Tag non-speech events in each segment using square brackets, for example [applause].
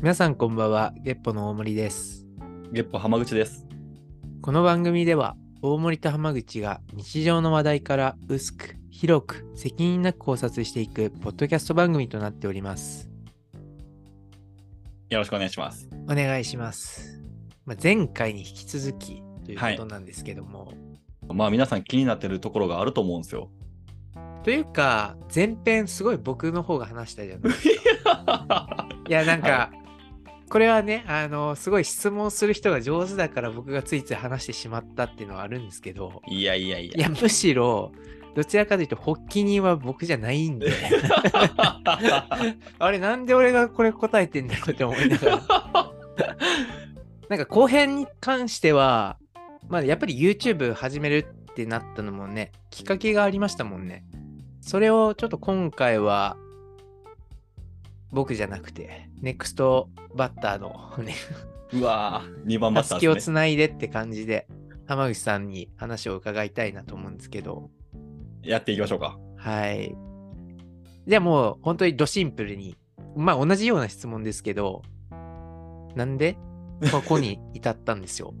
皆さんこんばんは、ゲッポの大森です。ゲッポ浜口です。この番組では、大森と浜口が日常の話題から薄く、広く、責任なく考察していくポッドキャスト番組となっております。よろしくお願いします。お願いします。まあ、前回に引き続きということなんですけども、まあ皆さん気になってるところがあると思うんですよ。というか、前編すごい僕の方が話したじゃないですか。[laughs] いや、なんか、はこれはね、あの、すごい質問する人が上手だから僕がついつい話してしまったっていうのはあるんですけど、いやいやいいや、むしろ、どちらかというと、発起人は僕じゃないんで、[laughs] あれ、なんで俺がこれ答えてんだろうって思いながら。[laughs] なんか後編に関しては、まあ、やっぱり YouTube 始めるってなったのもね、きっかけがありましたもんね。それをちょっと今回は、僕じゃなくて、ネクストバッターのね、うわぁ、2番バッタたすきをつ。ないでって感じで、浜口さんに話を伺いたいなと思うんですけど、やっていきましょうか。はい。じゃあもう本当にドシンプルに、まあ同じような質問ですけど、なんで？ここに至ったんですよ。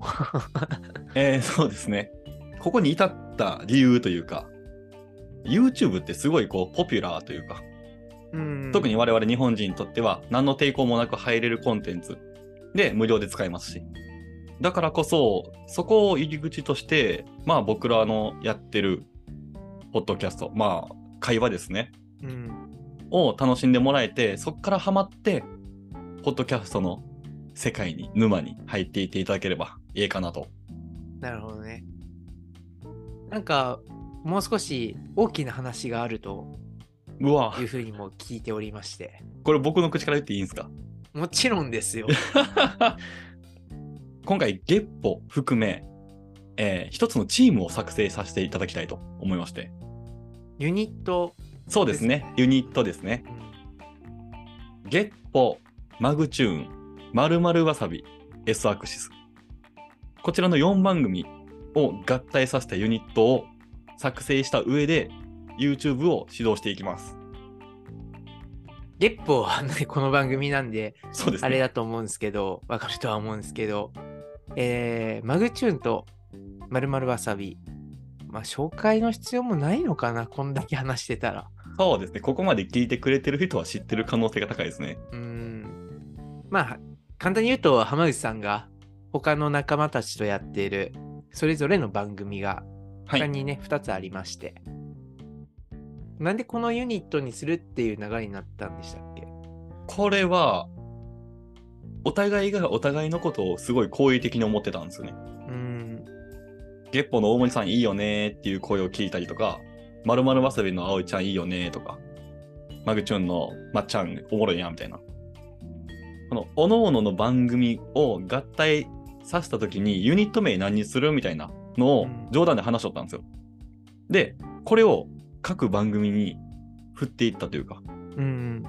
[laughs] えー、そうですね。ここに至った理由というか、YouTube ってすごいこうポピュラーというか、うん特に我々日本人にとっては何の抵抗もなく入れるコンテンツで無料で使えますし。だからこそ、そこを入り口として、まあ僕らのやってるポッドキャスト、まあ会話ですね。うん。を楽しんでもらえて、そこからハマって、ポッドキャストの世界に、沼に入っていっていただければいいかなと。なるほどね。なんか、もう少し大きな話があるとうわいうふうにも聞いておりまして。これ僕の口から言っていいんですか？もちろんですよ。[laughs] 今回、ゲッポ含め、えー一つのチームを作成させていただきたいと思いまして。ユニット、そうですね。ユニットですね。うんゲッポ、マグチューン、まるまるわさび、S アクシス。こちらの4番組を合体させたユニットを作成した上で YouTube を指導していきます。月報はね、この番組なんで、そうですね。あれだと思うんですけど、わかるとは思うんですけど、えー、マグチューンとまるまるわさび、まあ、紹介の必要もないのかな、こんだけ話してたら。そうですね。ここまで聞いてくれてる人は知ってる可能性が高いですね。うーん。まあ、簡単に言うと、浜口さんが他の仲間たちとやっている、それぞれの番組が、はい。他にね、2つありまして。なんでこのユニットにするっていう流れになったんでしたっけ？これは、お互いがお互いのことをすごい好意的に思ってたんですよね。うーん。ゲッポの大森さんいいよねっていう声を聞いたりとか、まるまるわさびの葵ちゃんいいよねとか、マグチューンのまっちゃんおもろいやんみたいな。この、おのおのの番組を合体させたときにユニット名何にするみたいなのをうん冗談で話しとったんですよ。で、これを各番組に振っていったというか、うん。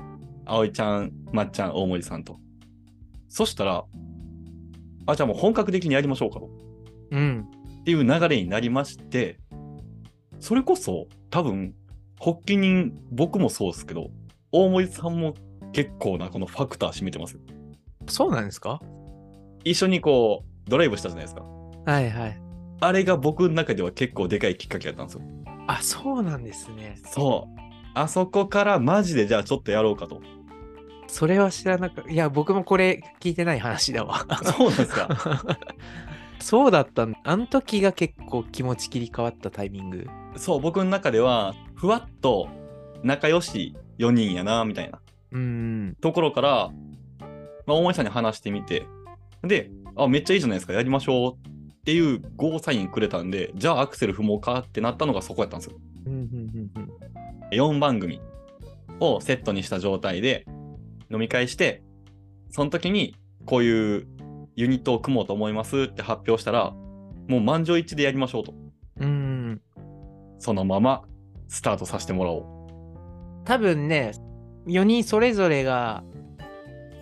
葵ちゃん、まっちゃん、大森さんと。そしたら、あ、じゃあもう本格的にやりましょうかと。うん。っていう流れになりまして、それこそ多分、発起人、僕もそうですけど、大森さんも結構なこのファクター占めてますよ。そうなんですか？一緒にこう、ドライブしたじゃないですか。はいはい。あれが僕の中では結構でかいきっかけだったんですよ。あ、そうなんですね。そう。あそこからマジでじゃあちょっとやろうかと。それは知らなかった。いや、僕もこれ聞いてない話だわ。そうなんですか。[laughs] そうだったんあの時が結構気持ち切り替わったタイミング。そう、僕の中では、ふわっと仲良し4人やな、みたいな。うん。ところから、まあ、大森さんに話してみて、で、あ、めっちゃいいじゃないですか、やりましょうっていうゴーサインくれたんで、じゃあアクセル踏もうかってなったのがそこやったんですよ。うんうんうんうん4番組をセットにした状態で飲み会して、その時にこういうユニットを組もうと思いますって発表したら、もう満場一致でやりましょうと。うん。そのままスタートさせてもらおう。多分ね、4人それぞれが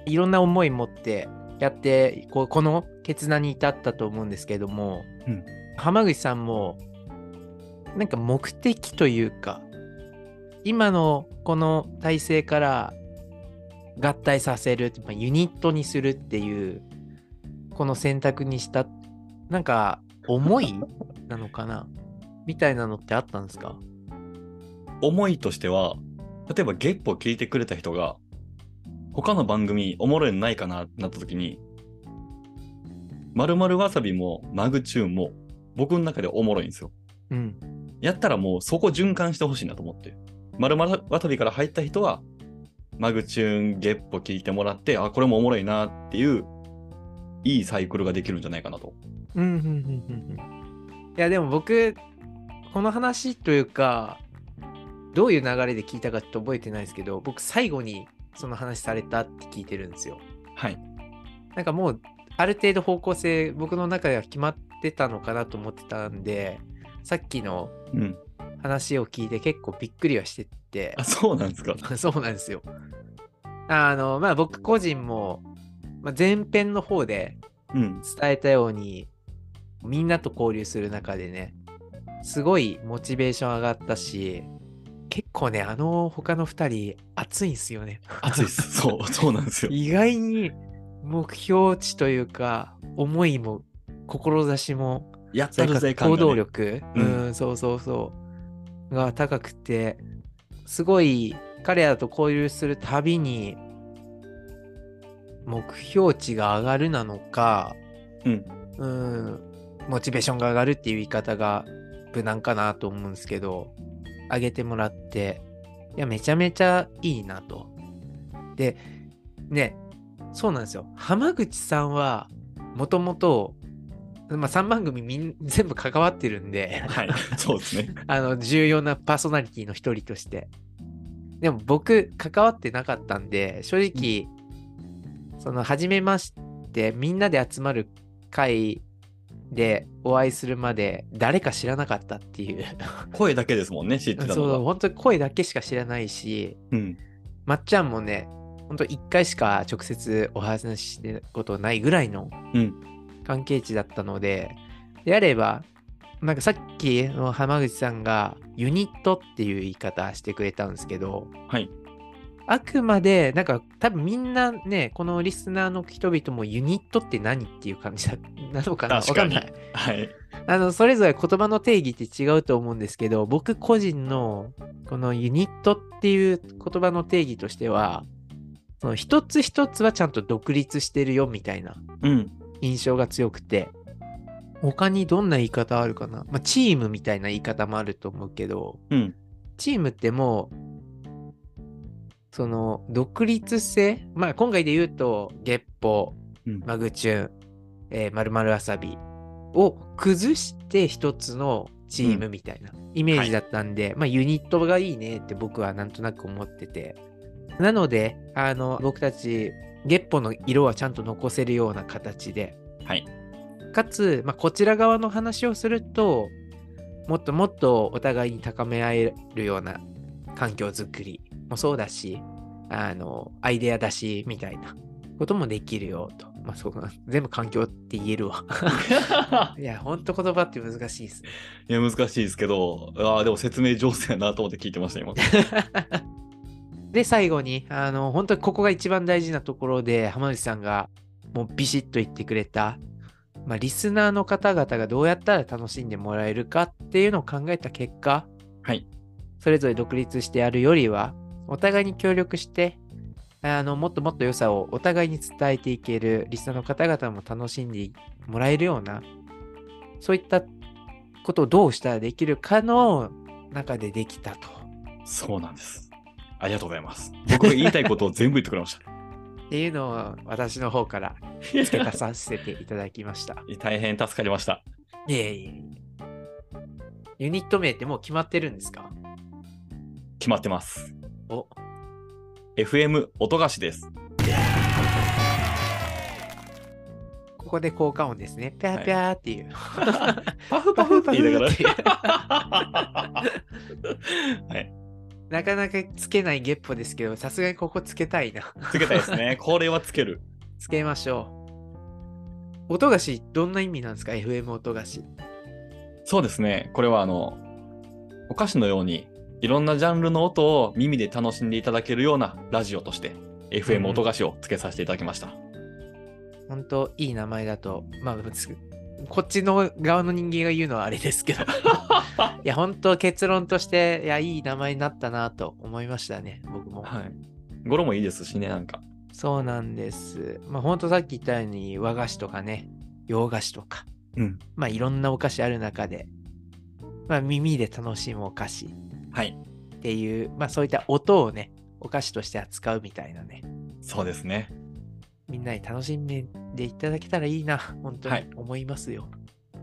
いろんな思い持ってやって、こうこの決断に至ったと思うんですけども、うん。浜口さんも、なんか目的というか、今のこの体制から合体させる、まあ、ユニットにするっていうこの選択にしたなんか思い [laughs] なのかなみたいなのってあったんですか？思いとしては、例えばゲッポ聞いてくれた人が、他の番組おもろいのないかなってなった時に、まるまるわさびもマグチューンも僕の中でおもろいんですよ。うんやったらもうそこ循環してほしいなと思って。まるまるわさびから入った人は、マグチューン、ゲッポ聞いてもらって、あ、これもおもろいなっていう、いいサイクルができるんじゃないかなと。うんうんうんいやでも僕この話というかどういう流れで聞いたかちょっと覚えてないですけど僕最後にその話されたって聞いてるんですよはい。なんかもうある程度方向性僕の中では決まってたのかなと思ってたんでさっきのうん。話を聞いて結構びっくりはしててあ、そうなんですか？[laughs] そうなんですよあのまあ僕個人も、まあ、前編の方でうん。伝えたようにみんなと交流する中でねすごいモチベーション上がったし結構ねあの他の2人熱いんすよね熱いっす。そう、そうなんですよ。[laughs] 意外に目標値というか思いも志もやったるぜ行ね。動力、ううんん、そうそうそうが高くてすごい彼らと交流するたびに目標値が上がるなのか、うん、うん、モチベーションが上がるっていう言い方が無難かなと思うんですけど上げてもらっていやめちゃめちゃいいなと。でねそうなんですよ浜口さんはもともとまあ、3番組みん [laughs] 全部関わってるんではい、そうですね。[laughs] あの重要なパーソナリティの一人として。でも僕関わってなかったんで正直、その初めましてみんなで集まる会でお会いするまで誰か知らなかったっていう声だけですもんね、知ってたそうのが。本当に声だけしか知らないしうん。まっちゃんもね本当1回しか直接お話ししてことないぐらいのうん関係値だったので、であればなんかさっきの浜口さんがユニットっていう言い方してくれたんですけどはい。あくまでなんか多分みんなねこのリスナーの人々もユニットって何っていう感じ [laughs] なのかな？わかんない。はい。あのそれぞれ言葉の定義って違うと思うんですけど僕個人のこのユニットっていう言葉の定義としてはその一つ一つはちゃんと独立してるよみたいなうん。印象が強くて他にどんな言い方あるかな、まあ、チームみたいな言い方もあると思うけどうん。チームってもうその独立性まあ今回で言うと月歩うん。マグチューン、えー、まるまるわさびを崩して一つのチームみたいなイメージだったんで、まあユニットがいいねって僕はなんとなく思ってて。なので、あの、僕たち、月歩の色はちゃんと残せるような形で、はい。かつ、まあ、こちら側の話をすると、もっともっとお互いに高め合えるような環境づくりもそうだし、あの、アイデア出しみたいなこともできるよと。まあ、そう。[laughs] 全部環境って言えるわ。[laughs] いや、ほんと言葉って難しいですね。いや、難しいですけど、ああ、でも説明上手やなと思って聞いてました、今。[laughs] で、最後に、あの、本当にここが一番大事なところで、浜口さんがもうビシッと言ってくれた、まあ、リスナーの方々がどうやったら楽しんでもらえるかっていうのを考えた結果、はい。それぞれ独立してやるよりは、お互いに協力して、あの、もっともっと良さをお互いに伝えていける、リスナーの方々も楽しんでもらえるような、そういったことをどうしたらできるかの中でできたと。そうなんです。ありがとうございます。僕が言いたいことを全部言ってくれました。[laughs] っていうのを私の方から付け足させていただきました。[laughs] 大変助かりました。いえいえ。ユニット名ってもう決まってるんですか？決まってます。お FM 音菓子です。ここで効果音ですね。ぴゃーぴゃーっていう。パフパフって言いながら。[laughs] はい。なかなかつけないゲッポですけど、さすがにここつけたいな。つけたいですね。[laughs] これはつける。つけましょう。音菓子、どんな意味なんですか ?FM 音菓子。そうですね。これはあの、お菓子のように、いろんなジャンルの音を耳で楽しんでいただけるようなラジオとして FM 音菓子をつけさせていただきました。本当いい名前だと、まあ、つこっちの側の人間が言うのはあれですけど、[laughs] いや、本当結論として、いや、いい名前になったなと思いましたね、僕も。はい。語呂もいいですしね、なんか。そうなんです。まあ、本当さっき言ったように、和菓子とかね、洋菓子とか、うん。まあ、いろんなお菓子ある中で、まあ、耳で楽しむお菓子はい。っていう、まあ、そういった音をね、お菓子として扱うみたいなね、そうですね。みんなに楽しんでいただけたらいいな、本当にはい思いますよ。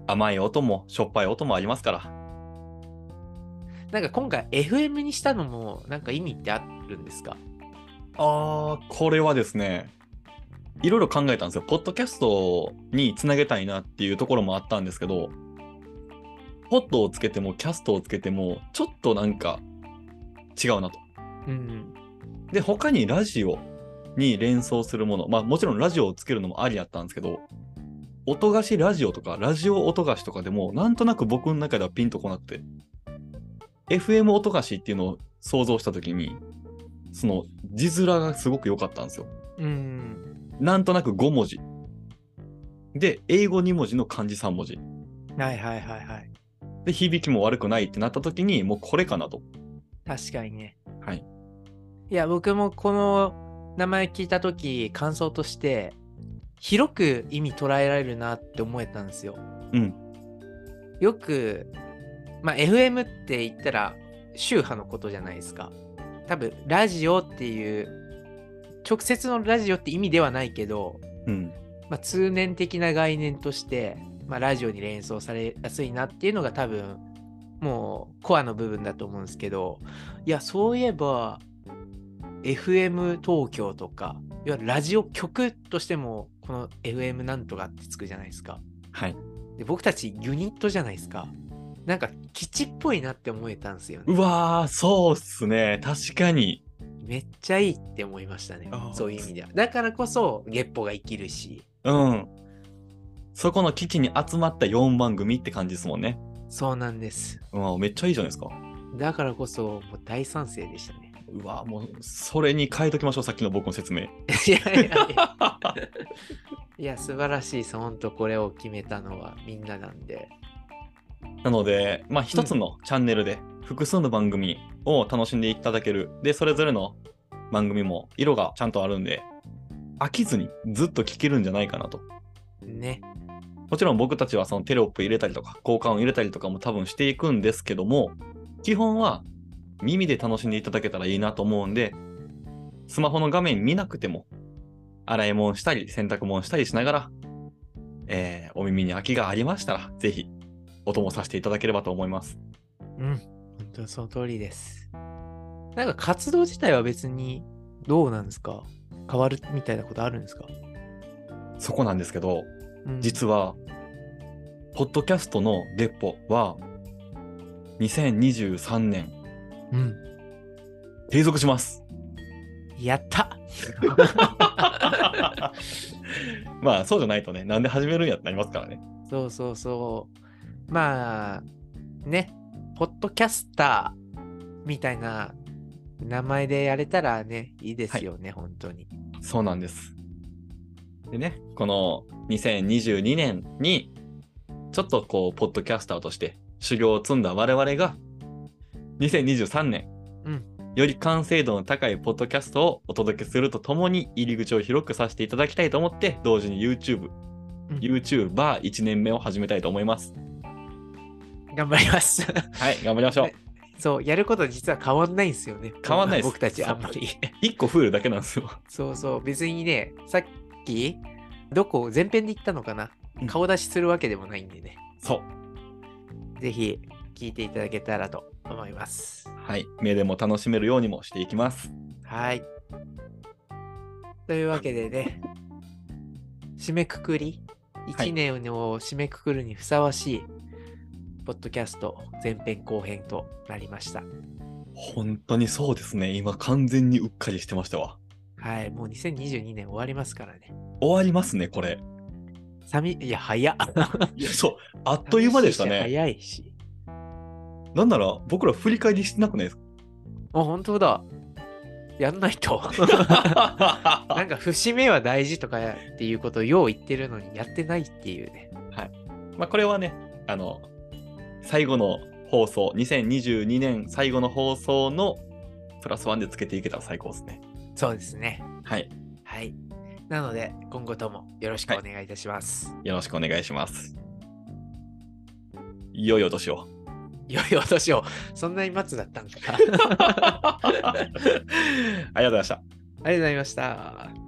甘い音もしょっぱい音もありますから。なんか今回 FM にしたのもなんか意味ってあるんですか？あー、これはですね、いろいろ考えたんですよ。ポッドキャストにつなげたいなっていうところもあったんですけど、ポッドをつけてもキャストをつけても、ちょっとなんか違うなと。うん。で、他にラジオに連想するもの、まあもちろんラジオをつけるのもありやったんですけど、音菓子ラジオとか、ラジオ音菓子とかでも、なんとなく僕の中ではピンとこなくて、FM 音菓子っていうのを想像したときに、その字面がすごく良かったんですよ。うん。なんとなく5文字。で、英語2文字の漢字3文字。はいはいはいはい。で、響きも悪くないってなったときに、もうこれかなと。確かにね。はい。いや、僕もこの名前聞いたとき、感想として、広く意味捉えられるなって思えたんですよ。うん。よく、まあ、FM って言ったら、宗派のことじゃないですか。多分、ラジオっていう、直接のラジオって意味ではないけど、うん。まあ、通念的な概念として、まあ、ラジオに連想されやすいなっていうのが多分もうコアの部分だと思うんですけどいやそういえば FM 東京とかいわゆるラジオ局としてもこの FM なんとかってつくじゃないですかはい。で僕たちユニットじゃないですかなんか基地っぽいなって思えたんですよねうわー、そうっすね。確かに。めっちゃいいって思いましたねそういう意味ではだからこそ月歩が生きるしうん。そこの基地に集まった4番組って感じですもんね。そうなんですうわ、めっちゃいいじゃないですか。だからこそもう大賛成でしたねうわ、もう、それに変えときましょう、さっきの僕の説明。いやいやいや。[laughs] いや、素晴らしいです。本当これを決めたのはみんななんで。なので、まあ、一つのチャンネルで複数の番組を楽しんでいただける。で、それぞれの番組も色がちゃんとあるんで、飽きずにずっと聞けるんじゃないかなと。ね。もちろん僕たちはそのテロップ入れたりとか、交換を入れたりとかも多分していくんですけども、基本は耳で楽しんでいただけたらいいなと思うんで、スマホの画面見なくても、洗い物したり、洗濯物したりしながら、えーお耳に飽きがありましたら、ぜひ、お供させていただければと思います。うん。本当にその通りです。なんか活動自体は別にどうなんですか？変わるみたいなことあるんですか、そこなんですけど、うん、実は、ポッドキャストのレポは、2023年、うん。継続します。やったまあ、そうじゃないとね、なんで始めるんやってなりますからね。そうそうそう。まあ、ね、ポッドキャスターみたいな名前でやれたらね、いいですよね、本当に。そうなんです。でね、この2022年に、ちょっとこう、ポッドキャスターとして修行を積んだ我々が、2023年、うんより完成度の高いポッドキャストをお届けするとともに入り口を広くさせていただきたいと思って、同時に YouTube、うん YouTuber1 年目を始めたいと思います。頑張ります。はい、頑張りましょう。[laughs] そう、やること実は変わんないんですよね。変わんないです僕たちあんまり。1個増えるだけなんですよ。そうそう、別にね、さっき、どこ、前編で言ったのかな、うん顔出しするわけでもないんでね。そう。ぜひ、聞いていただけたらと思います。はい。目でも楽しめるようにもしていきます。はい。というわけでね、締めくくり、はい1年を締めくくるにふさわしい、ポッドキャスト前編後編となりました。本当にそうですね。今完全にうっかりしてましたわ。はい、もう2022年終わりますからね。終わりますね、これ。寂いや、早っ。いや、そう。あっという間でしたね。[laughs] 早いし。なんなら僕ら振り返りしてなくないですか？あ、本当だ。やんないと。[laughs] なんか節目は大事とかっていうことをよう言ってるのにやってないっていうね。まあこれはね、あの、最後の放送、2022年最後の放送のプラスワンでつけていけたら最高ですね。そうですね。はい。はい。なので、今後ともよろしくお願いいたします。よろしくお願いします。いよいよ年を。いよいよどうしよう。そんなに待つだったんか。ありがとうありがとうございました。ございました。